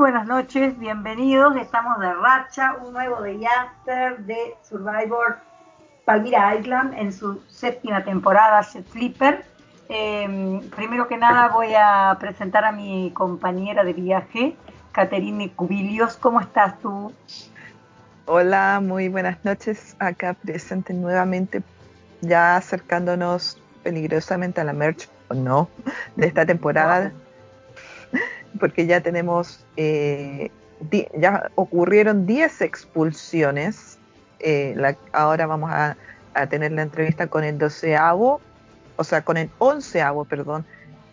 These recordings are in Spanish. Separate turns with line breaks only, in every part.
buenas noches, bienvenidos. Estamos de racha, un nuevo de Yaster de Survivor Palmira Island en su séptima temporada, Set Flipper. Em, primero que nada voy a presentar a mi compañera de viaje, Caterine Cubilios. ¿Cómo estás tú?
Hola, muy buenas noches. Acá presente nuevamente, ya acercándonos peligrosamente a la merch, o no, de esta temporada, porque ya tenemos, eh, ya ocurrieron 10 expulsiones. Eh, ahora vamos a, tener la entrevista con el doceavo, o sea, con el onceavo, perdón,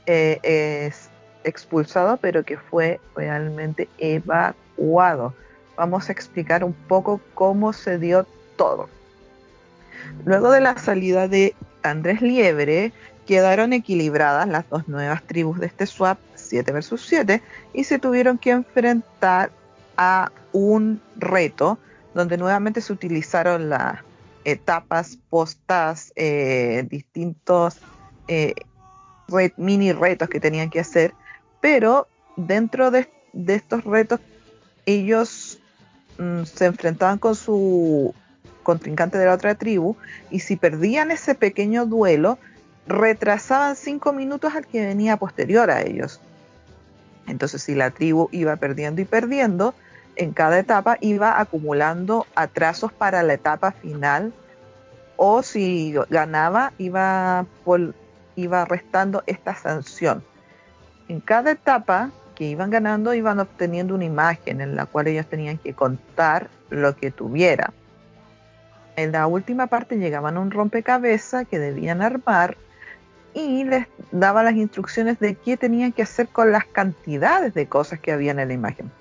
eh, es expulsado, pero que fue realmente evacuado. Vamos a explicar un poco cómo se dio todo. Luego de la salida de Andrés Liebre, quedaron equilibradas las dos nuevas tribus de este swap, 7 versus 7, y se tuvieron que enfrentar a un reto donde nuevamente se utilizaron las etapas postas, eh, distintos eh, mini retos que tenían que hacer, pero dentro de, estos retos ellos mm, se enfrentaban con su contrincante de la otra tribu y si perdían ese pequeño duelo, retrasaban cinco minutos al que venía posterior a ellos. Entonces, si la tribu iba perdiendo y perdiendo, en cada etapa iba acumulando atrasos para la etapa final, o si ganaba, iba, iba restando esta sanción. En cada etapa que iban ganando, iban obteniendo una imagen en la cual ellos tenían que contar lo que tuviera. En la última parte llegaban a un rompecabezas que debían armar y les daba las instrucciones de qué tenían que hacer con las cantidades de cosas que había en la imagen.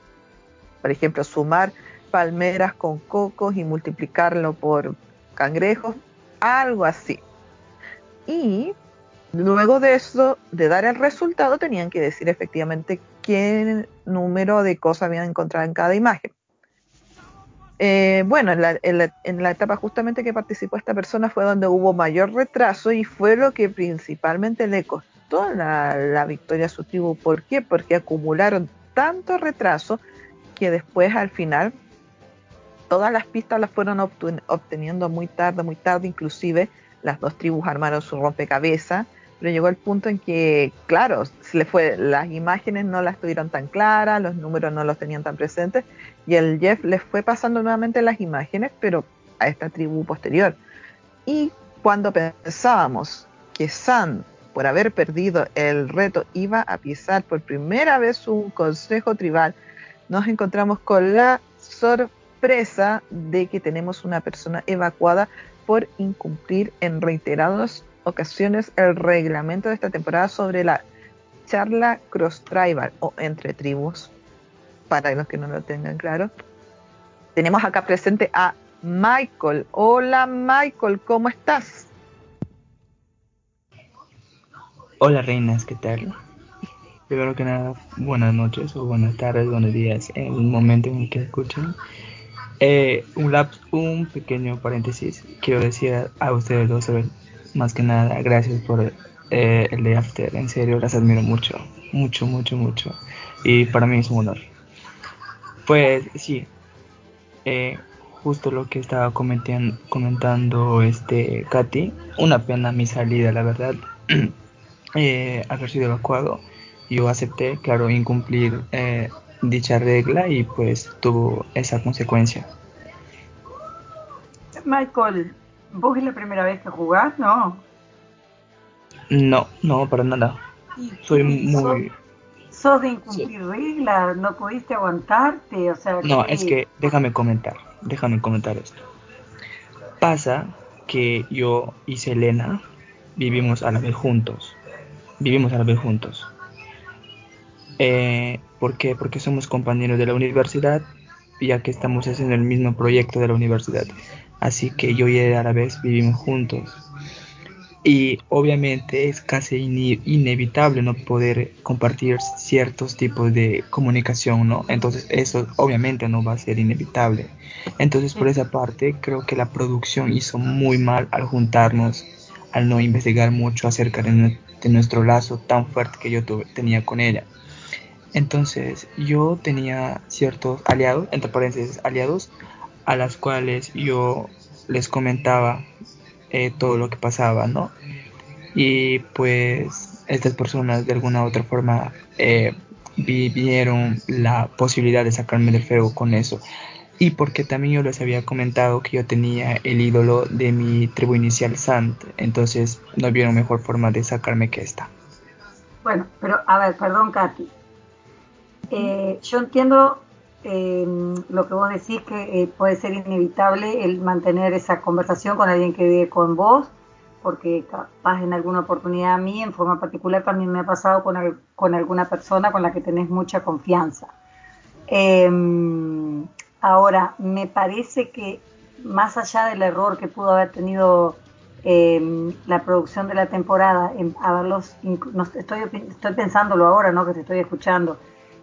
Por ejemplo, sumar palmeras con cocos y multiplicarlo por cangrejos, algo así. Y luego de eso, de dar el resultado, tenían que decir efectivamente qué número de cosas habían encontrado en cada imagen. Eh, bueno, en la, etapa justamente que participó esta persona fue donde hubo mayor retraso y fue lo que principalmente le costó la, victoria a su tribu. ¿Por qué? Porque acumularon tanto retraso que después al final todas las pistas las fueron obteniendo muy tarde, muy tarde, inclusive las dos tribus armaron su rompecabezas pero llegó el punto en que, claro, se le fue, las imágenes no las tuvieron tan claras, los números no los tenían tan presentes, y el Jeff les fue pasando nuevamente las imágenes, pero a esta tribu posterior. Y cuando pensábamos que San, por haber perdido el reto, iba a pisar por primera vez un consejo tribal, nos encontramos con la sorpresa de que tenemos una persona evacuada por incumplir en reiterados ocasiones el reglamento de esta temporada sobre la charla cross tribal o entre tribus, para los que no lo tengan claro. Tenemos acá presente a Michael. Hola Michael, ¿cómo estás?
Hola reinas, ¿qué tal? Primero que nada, buenas noches o buenas tardes, buenos días, en un momento en el que escuchen. Eh, un, un pequeño paréntesis, quiero decir a ustedes dos más que nada, gracias por eh, el After. En serio, las admiro mucho, mucho, mucho, mucho. Y para mí es un honor. Pues sí, eh, justo lo que estaba comentando, comentando este Katy. Una pena mi salida, la verdad. eh, haber sido evacuado. Yo acepté, claro, incumplir eh, dicha regla y pues tuvo esa consecuencia.
Michael, ¿Vos es la primera vez que jugás? No.
No, no, para nada. Soy muy...
¿Sos, de incumplir reglas? ¿No pudiste aguantarte? O sea,
no, es que déjame comentar, déjame comentar esto. Pasa que yo y Selena vivimos a la vez juntos. Vivimos a la vez juntos. Eh, ¿Por qué? Porque somos compañeros de la universidad, ya que estamos haciendo el mismo proyecto de la universidad así que yo y él a la vez vivimos juntos. Y obviamente es casi inevitable no poder compartir ciertos tipos de comunicación, ¿no? Entonces eso obviamente no va a ser inevitable. Entonces por esa parte creo que la producción hizo muy mal al juntarnos, al no investigar mucho acerca de, nuestro lazo tan fuerte que yo tenía con ella. Entonces yo tenía ciertos aliados, entre paréntesis aliados, a las cuales yo les comentaba eh, todo lo que pasaba, ¿no? Y pues estas personas de alguna u otra forma eh, vivieron la posibilidad de sacarme del feo con eso. Y porque también yo les había comentado que yo tenía el ídolo de mi tribu inicial Sant, entonces no vieron mejor forma de sacarme que esta.
Bueno, pero a ver, perdón Katy. Eh, yo entiendo eh, lo que vos decís que eh, puede ser inevitable el mantener esa conversación con alguien que vive con vos, porque capaz en alguna oportunidad a mí, en forma particular, también me ha pasado con, con alguna persona con la que tenés mucha confianza. Em, ahora, me parece que más allá del error que pudo haber tenido em, la producción de la temporada, en haberlos, no, estoy, estoy pensándolo ahora, ¿no? que te estoy escuchando,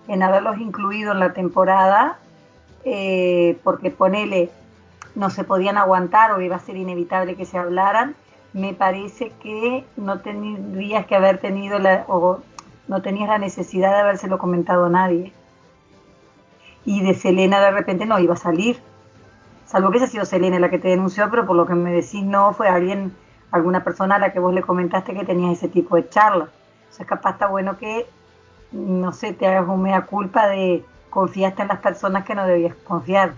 en haberlos incluido en la temporada, eh, porque ponele, no se podían aguantar o iba a ser inevitable que se hablaran, me parece que no tendrías que haber tenido la, o no tenías la necesidad de habérselo comentado a nadie. Y de Selena de repente no iba a salir. Salvo que haya sido Selena la que te denunció, pero por lo que me decís no fue alguien, alguna persona a la que vos le comentaste que tenías ese tipo de charla. O sea, capaz está bueno que no sé, te hagas un mea culpa de confiaste en las personas que no debías confiar,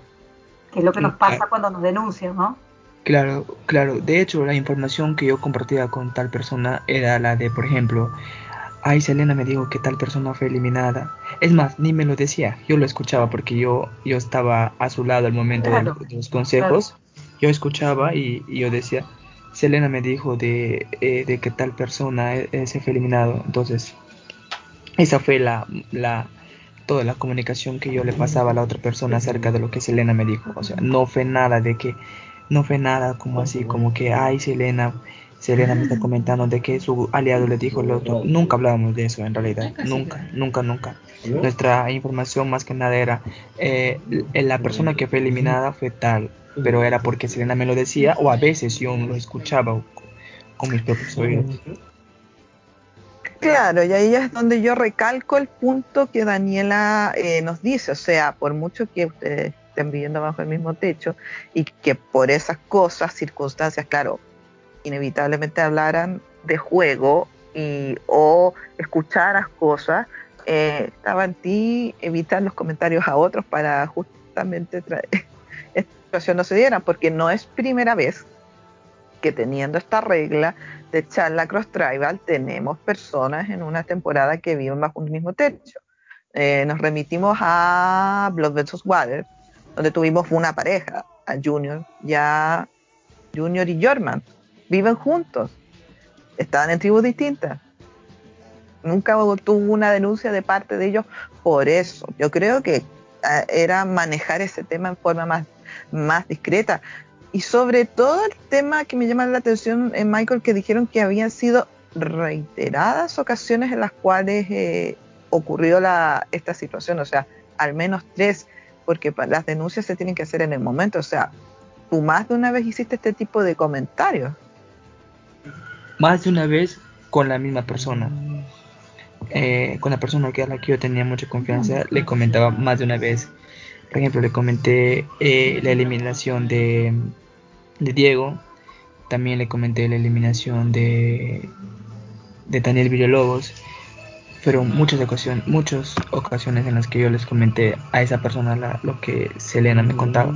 que es lo que nos pasa cuando nos denuncian, ¿no?
Claro, claro. De hecho, la información que yo compartía con tal persona era la de, por ejemplo, ay, Selena me dijo que tal persona fue eliminada. Es más, ni me lo decía, yo lo escuchaba porque yo, yo estaba a su lado al momento de, los consejos. Yo escuchaba y, yo decía, Selena me dijo de, eh, de que tal persona eh, se fue eliminado. Entonces, esa fue la, la, toda la comunicación que yo le pasaba a la otra persona acerca de lo que Selena me dijo. O sea, no fue nada de que, no fue nada como así, como que, ay, Selena, Selena me está comentando de que su aliado le dijo lo otro. Nunca hablábamos de eso en realidad. Nunca, nunca, nunca. Nuestra información más que nada era, eh, la persona que fue eliminada fue tal, pero era porque Selena me lo decía o a veces yo lo escuchaba con mis propios oídos.
Claro, y ahí es donde yo recalco el punto que Daniela eh, nos dice, o sea, por mucho que ustedes estén viviendo bajo el mismo techo y que por esas cosas, circunstancias, claro, inevitablemente hablaran de juego y, o escucharas cosas, eh, estaba en ti evitar los comentarios a otros para justamente traer esta situación no se diera, porque no es primera vez que teniendo esta regla de charla cross tribal tenemos personas en una temporada que viven bajo un mismo techo. Eh, nos remitimos a Blood vs. Water, donde tuvimos una pareja, a Junior, ya Junior y Jorman, viven juntos, estaban en tribus distintas. Nunca tuvo una denuncia de parte de ellos por eso. Yo creo que eh, era manejar ese tema en forma más, más discreta. Y sobre todo el tema que me llama la atención, eh, Michael, que dijeron que habían sido reiteradas ocasiones en las cuales eh, ocurrió la, esta situación, o sea, al menos tres, porque las denuncias se tienen que hacer en el momento, o sea, tú más de una vez hiciste este tipo de comentarios.
Más de una vez con la misma persona. Eh, con la persona que a la que yo tenía mucha confianza, le comentaba más de una vez. Por ejemplo, le comenté la eliminación de de Diego. También le comenté la eliminación de, de Daniel Villalobos. Fueron muchas ocasiones, muchas ocasiones en las que yo les comenté a esa persona lo que Selena me contaba.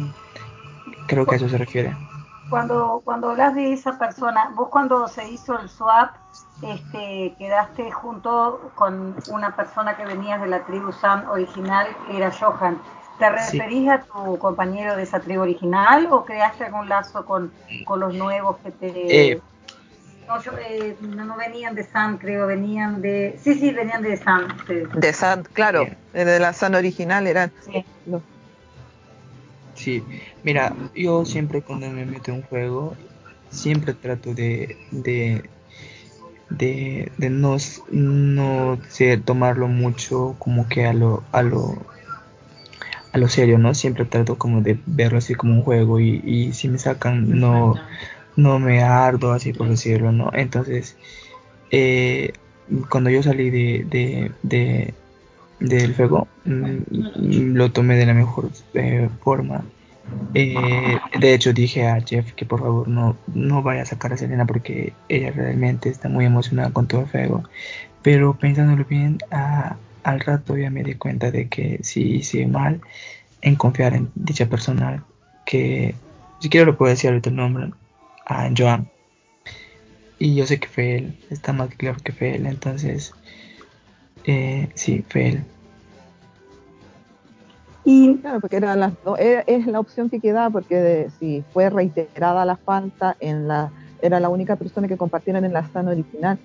Creo que a eso se refiere.
Cuando, cuando hablas de esa persona, vos cuando se hizo el swap, este, quedaste junto con una persona que venía de la tribu San original, que era Johan. ¿Te referís a tu compañero de esa tribu original o creaste algún lazo con, los nuevos que te... Eh, eh, no, venían de San, creo, venían de... Sí, sí, venían de San.
De San, claro, de la San original eran...
Sí. sí, mira, yo siempre cuando me meto en un juego, siempre trato de, de de, de no, no sé, tomarlo mucho como que a lo, a lo a lo serio, ¿no? Siempre trato como de verlo así como un juego y, y si me sacan no, no me ardo así por decirlo, ¿no? Entonces, eh, cuando yo salí de, de, del juego mm, lo tomé de la mejor eh, forma. Eh, de hecho dije a Jeff que por favor no, no vaya a sacar a Selena porque ella realmente está muy emocionada con todo el juego. Pero pensándolo bien, al rato ya me di cuenta de que sí hice mal en confiar en dicha persona que si quiero lo puedo decir ahorita el nombre, a Joan. Y yo sé que fue él, está más claro que fue él, entonces eh, sí, fue él.
Y claro, porque era la, es la opción que quedaba, porque si fue reiterada la falta, en la, era la única persona que compartieron en la zona original.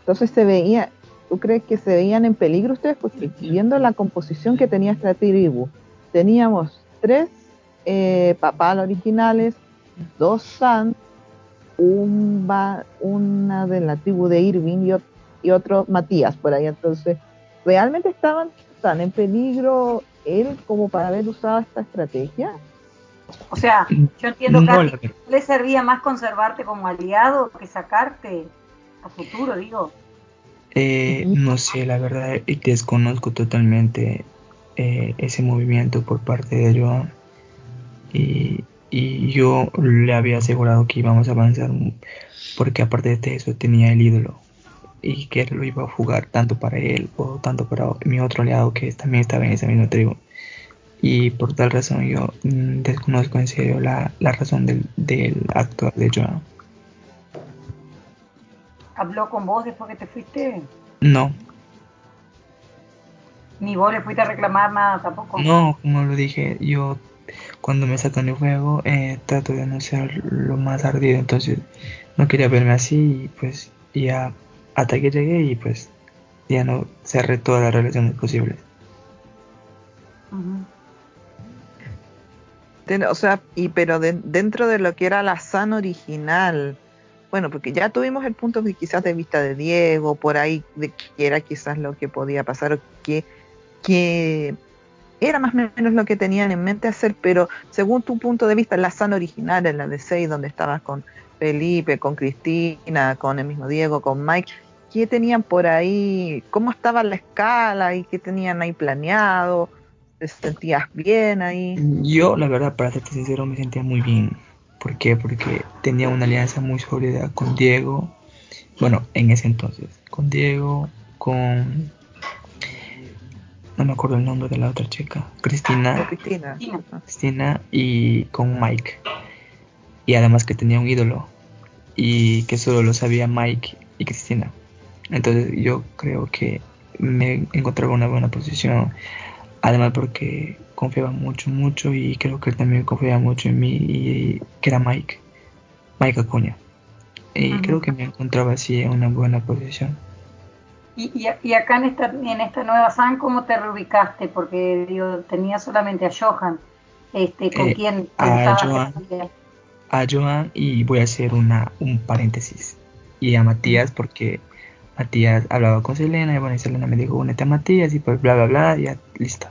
Entonces se veía, ¿tú crees que se veían en peligro ustedes? Porque viendo la composición que tenía esta tribu, teníamos tres eh, papal originales, dos San, un una de la tribu de Irving y, otro Matías por ahí. Entonces, ¿realmente estaban tan en peligro él como para haber usado esta estrategia?
O sea, yo entiendo que le servía más conservarte como aliado que sacarte a futuro, digo.
Eh, no sé, la verdad, desconozco totalmente eh, ese movimiento por parte de Joan. Y, y yo le había asegurado que íbamos a avanzar porque aparte de eso tenía el ídolo y que lo iba a jugar tanto para él o tanto para mi otro aliado que también estaba en esa misma tribu y por tal razón yo mm, desconozco en serio la, razón del, del acto de Joan.
¿Habló con vos después que te fuiste?
No.
¿Ni vos le fuiste a reclamar nada tampoco?
No, como lo dije, yo cuando me sacan el juego eh, trato de no ser lo más ardido, entonces no quería verme así y pues ya hasta que llegué y pues ya no cerré todas las relaciones posibles.
O sea, y pero dentro de lo que era la SAN original, bueno, porque ya tuvimos el punto de quizás de vista de Diego, por ahí, de que era quizás lo que podía pasar, o que, que era más o menos lo que tenían en mente hacer, pero según tu punto de vista, la sana original, en la de 6, donde estabas con Felipe, con Cristina, con el mismo Diego, con Mike, ¿qué tenían por ahí? ¿Cómo estaba la escala y qué tenían ahí planeado? ¿Te sentías bien ahí?
Yo, la verdad, para serte sincero, me sentía muy bien. ¿Por qué? Porque tenía una alianza muy sólida con Diego. Bueno, en ese entonces, con Diego, con no me acuerdo el nombre de la otra chica, Cristina,
Cristina,
Cristina y con Mike. Y además que tenía un ídolo y que solo lo sabía Mike y Cristina. Entonces yo creo que me encontraba en una buena posición. Además porque confiaba mucho, mucho y creo que él también confiaba mucho en mí y que era Mike, Mike Acuña. Y creo que me encontraba así en una buena posición.
Y, y, acá en esta, en esta nueva SAN, ¿cómo te reubicaste? Porque digo, tenía solamente a Johan. Este, ¿Con eh, quién
a Johan, a Johan y voy a hacer una, un paréntesis. Y a Matías porque Matías hablaba con Selena y bueno, y Selena me dijo, únete a Matías y pues bla, bla, bla, y ya, listo.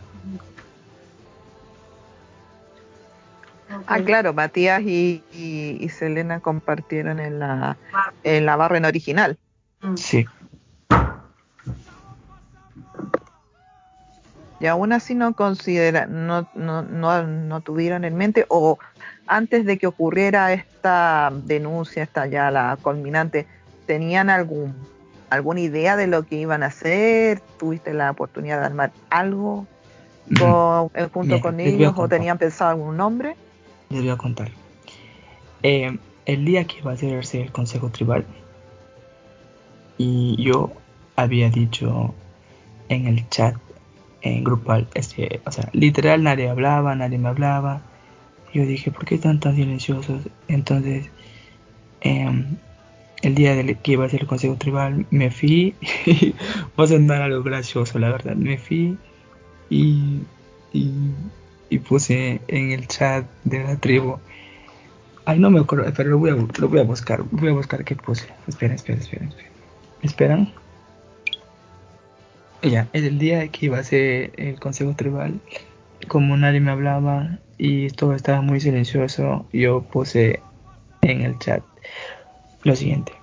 Ah, claro, Matías y, y, Selena compartieron en la, en la barra en original.
Sí.
y aún así no considera, no, no, no, no tuvieron en mente o antes de que ocurriera esta denuncia, esta ya la culminante, ¿tenían algún alguna idea de lo que iban a hacer? ¿Tuviste la oportunidad de armar algo con, eh, junto con ellos o tenían pensado algún nombre?
Les voy a contar. Eh, el día que iba a hacerse el Consejo Tribal, y yo había dicho en el chat en grupal, este, o sea, literal nadie hablaba, nadie me hablaba. Yo dije, ¿por qué están tan silenciosos? Entonces, em, el día del que iba a ser el consejo tribal, me fui, va a sonar algo gracioso, la verdad, me fui y, y, puse en el chat de la tribu. Ay, no me acuerdo, pero lo voy a, lo voy a buscar, voy a buscar qué puse. Esperen, esperen, esperen, esperen. ¿Esperan? Ya, el día que iba a ser el consejo tribal, como nadie me hablaba y todo estaba muy silencioso, yo puse en el chat lo siguiente.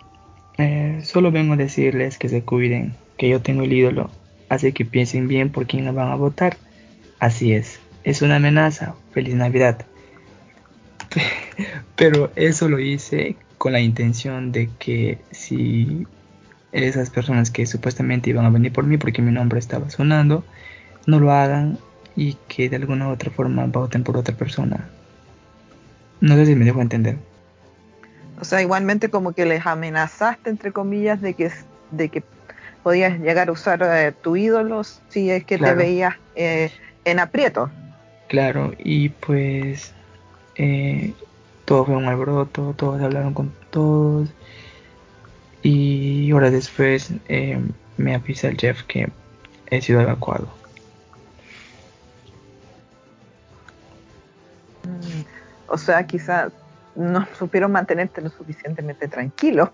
Eh, solo vengo a decirles que se cuiden, que yo tengo el ídolo así que piensen bien por quién van a votar. Así es, es una amenaza. Feliz Navidad. Pero eso lo hice con la intención de que si esas personas que supuestamente iban a venir por mí porque mi nombre estaba sonando, no lo hagan y que de alguna u otra forma voten por otra persona. No sé si me dejo entender.
O sea, igualmente como que les amenazaste, entre comillas, de que, de que podías llegar a usar eh, tu ídolo si es que te veías eh, en aprieto.
Claro, y pues eh, todo fue un alboroto, todos hablaron con todos. Y horas después eh, me avisa el Jeff que he sido evacuado.
Mm, o sea, quizá no supieron mantenerte lo suficientemente tranquilo.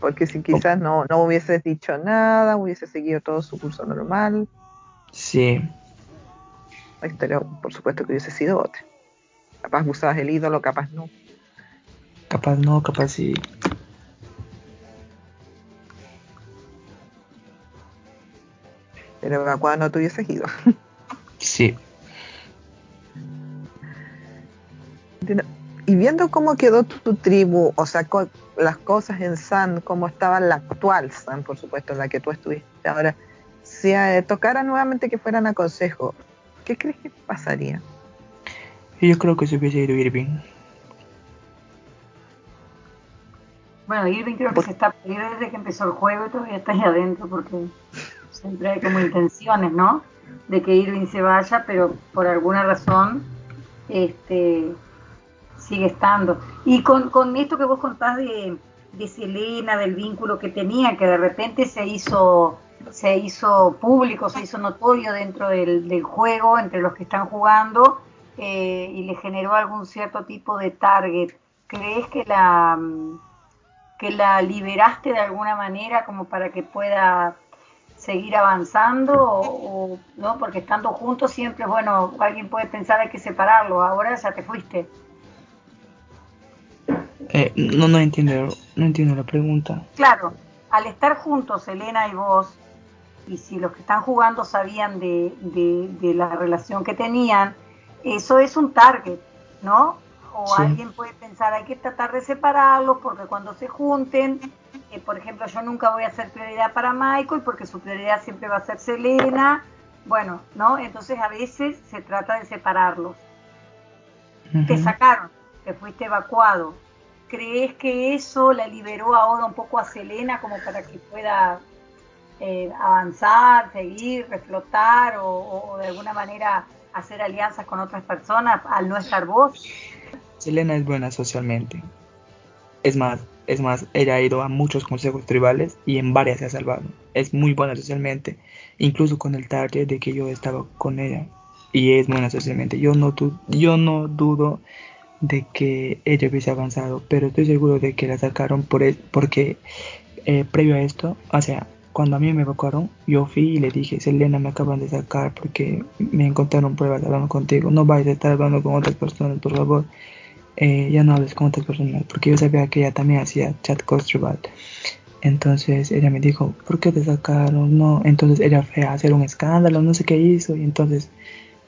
Porque si quizás no, no hubieses dicho nada, hubiese seguido todo su curso normal.
Sí.
La historia, por supuesto, que hubiese sido otra. Capaz usabas el ídolo, capaz no.
Capaz no, capaz sí.
Pero cuando no te hubieses ido.
Sí.
Y viendo cómo quedó tu, tribu, o sea, las cosas en San, cómo estaba la actual San, por supuesto, en la que tú estuviste ahora, si eh, tocara nuevamente que fueran a consejo, ¿qué crees que pasaría?
Yo creo que se hubiese ido Irving.
Bueno, Irving creo que se está perdiendo desde que empezó el juego y todavía está ahí adentro porque siempre hay como intenciones, ¿no? De que Irving se vaya, pero por alguna razón este sigue estando. Y con, con esto que vos contás de, de Selena, del vínculo que tenía, que de repente se hizo se hizo público, se hizo notorio dentro del, del juego entre los que están jugando eh, y le generó algún cierto tipo de target. ¿Crees que la, mm, que la liberaste de alguna manera como para que pueda seguir avanzando o, no porque estando juntos siempre bueno alguien puede pensar hay que separarlo ahora ya te fuiste
eh, no no entiendo no entiendo la pregunta
claro al estar juntos Elena y vos y si los que están jugando sabían de, de la relación que tenían eso es un target, ¿no? O alguien puede pensar, hay que tratar de separarlos porque cuando se junten, eh, por ejemplo, yo nunca voy a ser prioridad para Michael porque su prioridad siempre va a ser Selena. Bueno, ¿no? Entonces a veces se trata de separarlos. Te sacaron, te fuiste evacuado. ¿Crees que eso la liberó ahora un poco a Selena como para que pueda eh, avanzar, seguir, reflotar o de alguna manera hacer alianzas con otras personas al no estar vos?
Selena es buena socialmente. Es más, es más, ella ha ido a muchos consejos tribales y en varias se ha salvado. Es muy buena socialmente, incluso con el target de que yo estaba con ella. Y es buena socialmente. Yo no, yo no dudo de que ella hubiese avanzado, pero estoy seguro de que la sacaron por e, porque eh, previo a esto, o sea, cuando a mí me evacuaron, yo fui y le dije, Selena, me acaban de sacar porque me encontraron pruebas hablando contigo. No vayas a estar hablando con otras personas, por favor. Eh, ya no hables con otras personas, porque yo sabía que ella también hacía chat tribal. Entonces ella me dijo, ¿por qué te sacaron? No, entonces ella fue a hacer un escándalo, no sé qué hizo, y entonces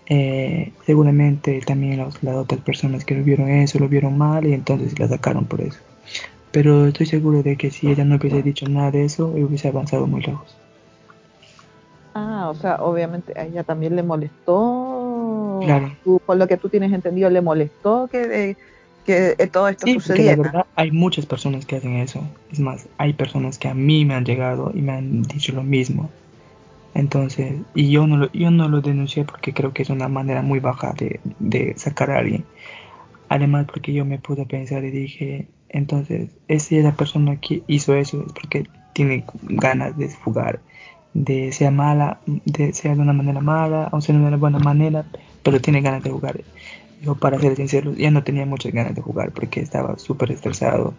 eh, seguramente también las otras personas que lo vieron eso lo vieron mal y entonces la sacaron por eso pero estoy seguro de que si ella no hubiese dicho nada de eso, hubiese avanzado muy lejos.
Ah, o sea, obviamente a ella también le molestó.
Claro.
por lo que tú tienes entendido, le molestó que, que todo esto sí, sucediera.
la verdad, hay muchas personas que hacen eso. Es más, hay personas que a mí me han llegado y me han dicho lo mismo. Entonces, y yo no lo, yo no lo denuncié porque creo que es una manera muy baja de, de sacar a alguien. Además, porque yo me pude pensar y dije, entonces, si la persona que hizo eso es porque tiene ganas de jugar, de sea mala, de sea de una manera mala o sea de una buena manera, pero tiene ganas de jugar. Yo, para ser sincero, ya no tenía muchas ganas de jugar porque estaba súper estresado.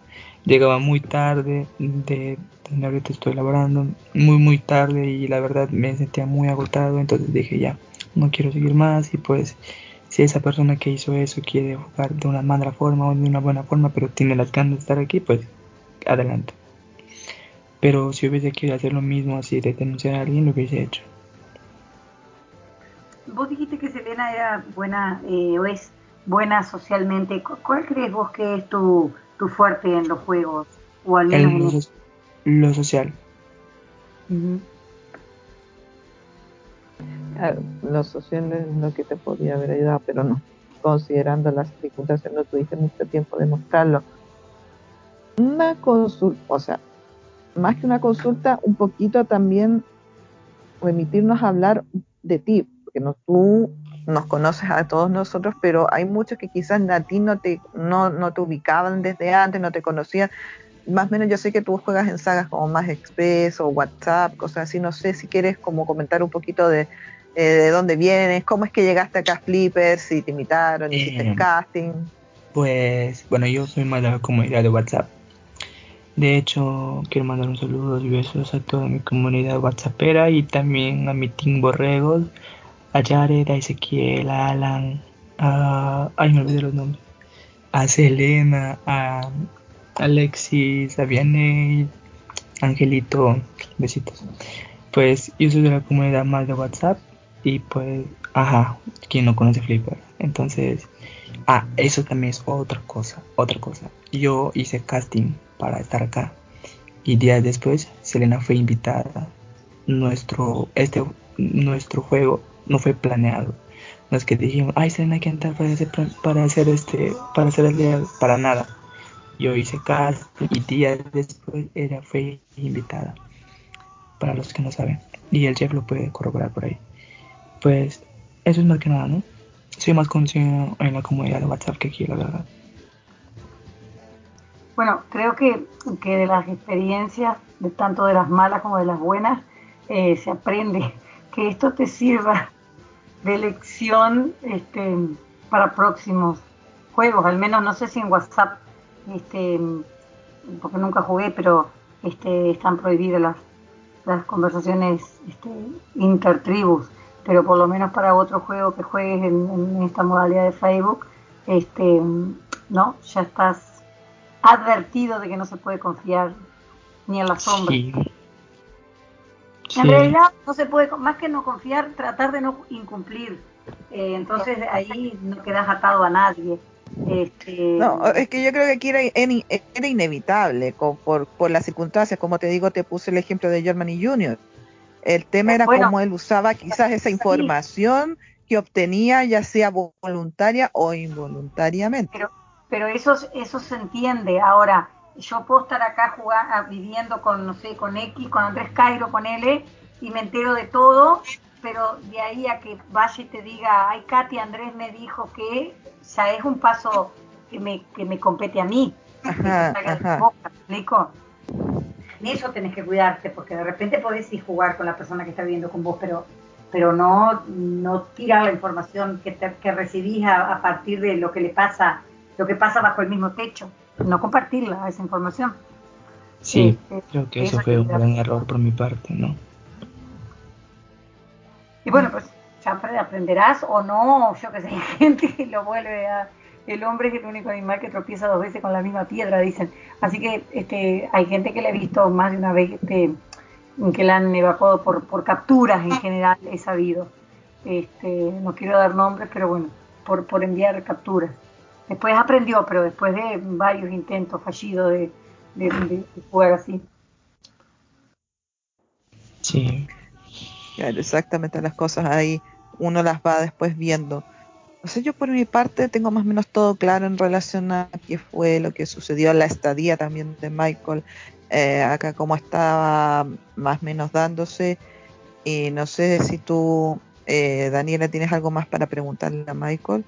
Llegaba muy tarde de donde estoy laborando, muy, muy tarde y la verdad me sentía muy agotado. Entonces dije, ya, no quiero seguir más y pues si esa persona que hizo eso quiere jugar de una mala forma o de una buena forma, pero tiene las ganas de estar aquí, pues adelante. Pero si hubiese querido hacer lo mismo así de denunciar a alguien, lo hubiese hecho.
Vos dijiste que Selena era buena eh, o es buena socialmente. ¿Cuál crees vos que es tu, tu fuerte en los juegos? O al menos
en lo, social.
lo social es lo que te podría haber ayudado, pero no. Considerando las circunstancias, no tuviste mucho tiempo de mostrarlo. Una consulta, o sea, más que una consulta, un poquito también remitirnos a hablar de ti, no, tú nos conoces a todos nosotros, pero hay muchos que quizás a ti no te, no, no te ubicaban desde antes, no te conocían. Más o menos yo sé que tú juegas en sagas como más Express o WhatsApp, cosas así. No sé si quieres como comentar un poquito de, eh, de dónde vienes, cómo es que llegaste acá a Flippers, si te imitaron, hiciste eh, casting.
Pues bueno, yo soy más de la comunidad de WhatsApp. De hecho, quiero mandar un saludo y besos a toda mi comunidad WhatsAppera y también a mi Team Borregos, a Jared, a Ezequiel, a Alan, a... Ay, me olvidé los nombres. A Selena, a Alexis, a Vianney, Angelito, besitos. Pues yo soy de la comunidad más de WhatsApp y pues, ajá, quien no conoce Flipper. Entonces, ah, eso también es otra cosa, otra cosa. Yo hice casting para estar acá y días después Selena fue invitada. Nuestro, este, nuestro juego no fue planeado. No es que dijimos, ay, Selena hay que entrar para hacer, para hacer este, para hacer el día, para nada. Yo hice caso y días después ella fue invitada. Para los que no saben. Y el chef lo puede corroborar por ahí. Pues eso es más que nada, ¿no? Soy más conocido en la comunidad de WhatsApp que aquí, la verdad.
Bueno, creo que, que de las experiencias, de tanto de las malas como de las buenas, eh, se aprende que esto te sirva de lección este, para próximos juegos, al menos no sé si en WhatsApp, este, porque nunca jugué, pero este, están prohibidas las, las conversaciones este, intertribus, pero por lo menos para otro juego que juegues en, esta modalidad de Facebook, este, no, ya estás advertido de que no se puede confiar ni en la sombra. En realidad no se puede, más que no confiar, tratar de no incumplir. Eh, entonces ahí no quedas atado a nadie. Este...
No, es que yo creo que aquí era, era inevitable por, por las circunstancias. Como te digo, te puse el ejemplo de Germany Jr. El tema era cómo él usaba quizás esa información que obtenía, ya sea voluntaria o involuntariamente.
Pero, pero eso, eso se entiende. Ahora, yo puedo estar acá jugando, ah, viviendo con, no sé, con X, con Andrés Cairo, con L, y me entero de todo, pero de ahí a que vaya y te diga, ay, Katy, Andrés me dijo que, ya es un paso que me, que me compete a mí. Ajá, ajá. En eso tenés que cuidarte, porque de repente podés ir jugar con la persona que está viviendo con vos, pero pero no, no tirar la información que, que recibís a, a partir de lo que le pasa, lo que pasa bajo el mismo techo no compartirla, esa información.
Sí, este, creo que eso fue un gran error por mi parte, ¿no?
Y bueno, pues ya aprenderás o no, yo que sé, hay gente que lo vuelve a... El hombre es el único animal que tropieza dos veces con la misma piedra, dicen. Así que este, hay gente que le he visto más de una vez este, que la han evacuado por, por capturas en general, he sabido. Este, no quiero dar nombres, pero bueno, por, por enviar capturas. Después aprendió, pero después de varios intentos fallidos de, de, jugar así.
Sí.
exactamente las cosas ahí uno las va después viendo. O sea, yo por mi parte tengo más o menos todo claro en relación a qué fue lo que sucedió en la estadía también de Michael, eh, acá cómo estaba más o menos dándose. Y no sé si tú, eh, Daniela, tienes algo más para preguntarle a Michael.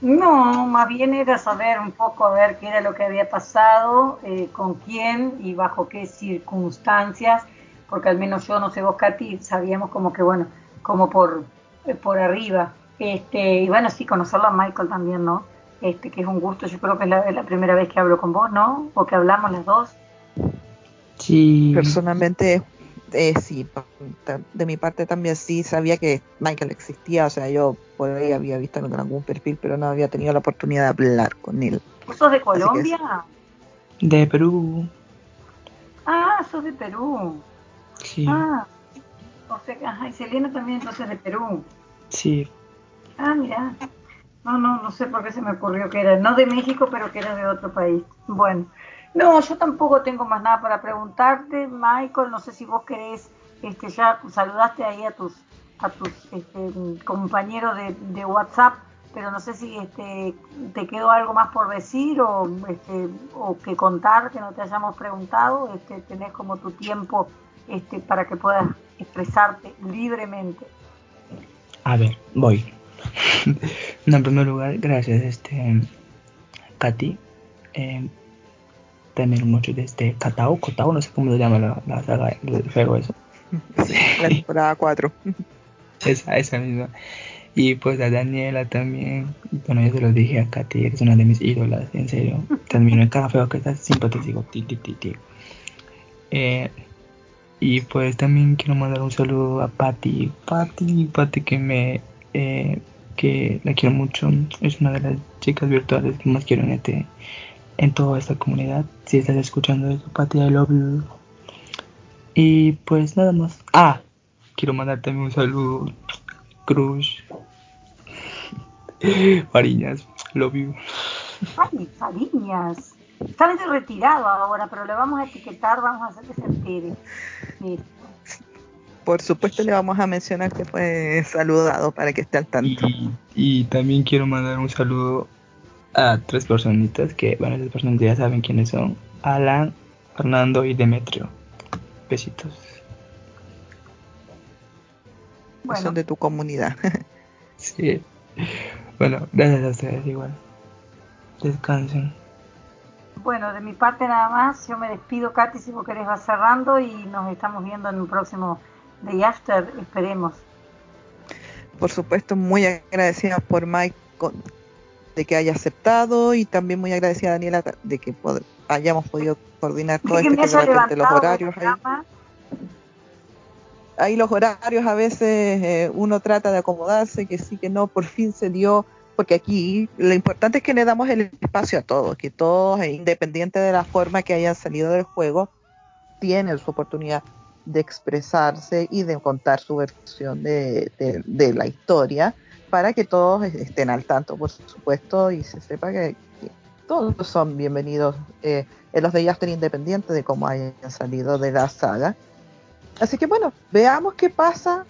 No, más bien era saber un poco a ver qué era lo que había pasado, eh, con quién y bajo qué circunstancias, porque al menos yo, no sé vos, Katy, sabíamos como que, bueno, como por, eh, por arriba. Este, y bueno, sí, conocerlo a Michael también, ¿no? Este, que es un gusto, yo creo que es la, es la primera vez que hablo con vos, ¿no? O que hablamos las dos.
Sí. Personalmente eh, sí, de mi parte también sí sabía que Michael existía, o sea, yo por ahí había visto en algún perfil, pero no había tenido la oportunidad de hablar con él.
¿Sos de Colombia?
De Perú.
Ah, sos de Perú.
Sí.
Ah, o sea, ajá, y Selena también entonces de Perú.
Sí.
Ah, mira. No, no, no sé por qué se me ocurrió que era, no de México, pero que era de otro país. Bueno, no, yo tampoco tengo más nada para preguntarte, Michael. No sé si vos querés, este, ya saludaste ahí a tus, a tus este, compañeros de, de WhatsApp, pero no sé si este, te quedó algo más por decir o, este, o que contar que no te hayamos preguntado. Este, tenés como tu tiempo este, para que puedas expresarte libremente.
A ver, voy. no, en primer lugar, gracias, este, Katy. Eh, también mucho de este Katao, Kotao, no sé cómo se llama la, la saga del juego eso.
La temporada 4.
Esa, esa misma. Y pues a Daniela también. Bueno, yo se lo dije a Katy, eres una de mis ídolas, en serio. También en cada juego que estás, ti, ti, ti, ti. Eh, y pues también quiero mandar un saludo a Patty. Patty, Patty que me eh, que la quiero mucho. Es una de las chicas virtuales que más quiero en este en toda esta comunidad. Si estás escuchando eso, Patty, I love you. Y pues nada más. Ah, quiero mandar también un saludo. Cruz. Fariñas, love you.
Ay, Fariñas. Está medio retirado ahora, pero le vamos a etiquetar, vamos a hacer que se entere.
Por supuesto le vamos a mencionar que fue saludado para que esté al tanto.
Y, y también quiero mandar un saludo a tres personitas que, bueno, esas personas ya saben quiénes son. Alan, Fernando y Demetrio. Besitos.
Bueno,
Son de tu comunidad.
Sí. Bueno, gracias a ustedes igual. Descansen.
bueno, de mi parte nada más. Yo me despido, Katy, si vos querés va cerrando y nos estamos viendo en un próximo Day After, esperemos.
Por supuesto, muy agradecida por Mike de que haya aceptado y también muy agradecida a Daniela de que pod- hayamos podido coordinar todo esto, que los horarios ahí, ahí los horarios a veces eh, uno trata de acomodarse, que sí, que no, por fin se dio, porque aquí lo importante es que le damos el espacio a todos, que todos, eh, independiente de la forma que hayan salido del juego, tienen su oportunidad de expresarse y de contar su versión de, de- de la historia para que todos estén al tanto, por supuesto, y se sepa que, todos son bienvenidos eh, en los de After independiente de cómo hayan salido de la saga. Así que bueno, veamos qué pasa.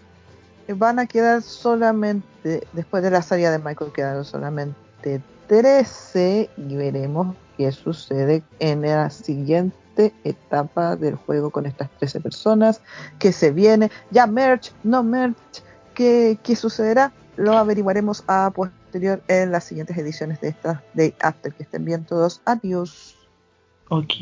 Van a quedar solamente, después de la salida de Michael, quedaron solamente 13 y veremos qué sucede en la siguiente etapa del juego con estas 13 personas, que se viene, ya merch, no merch, qué, qué sucederá, lo averiguaremos a posterior en las siguientes ediciones de esta de After. Que estén bien todos, adiós.
Ok.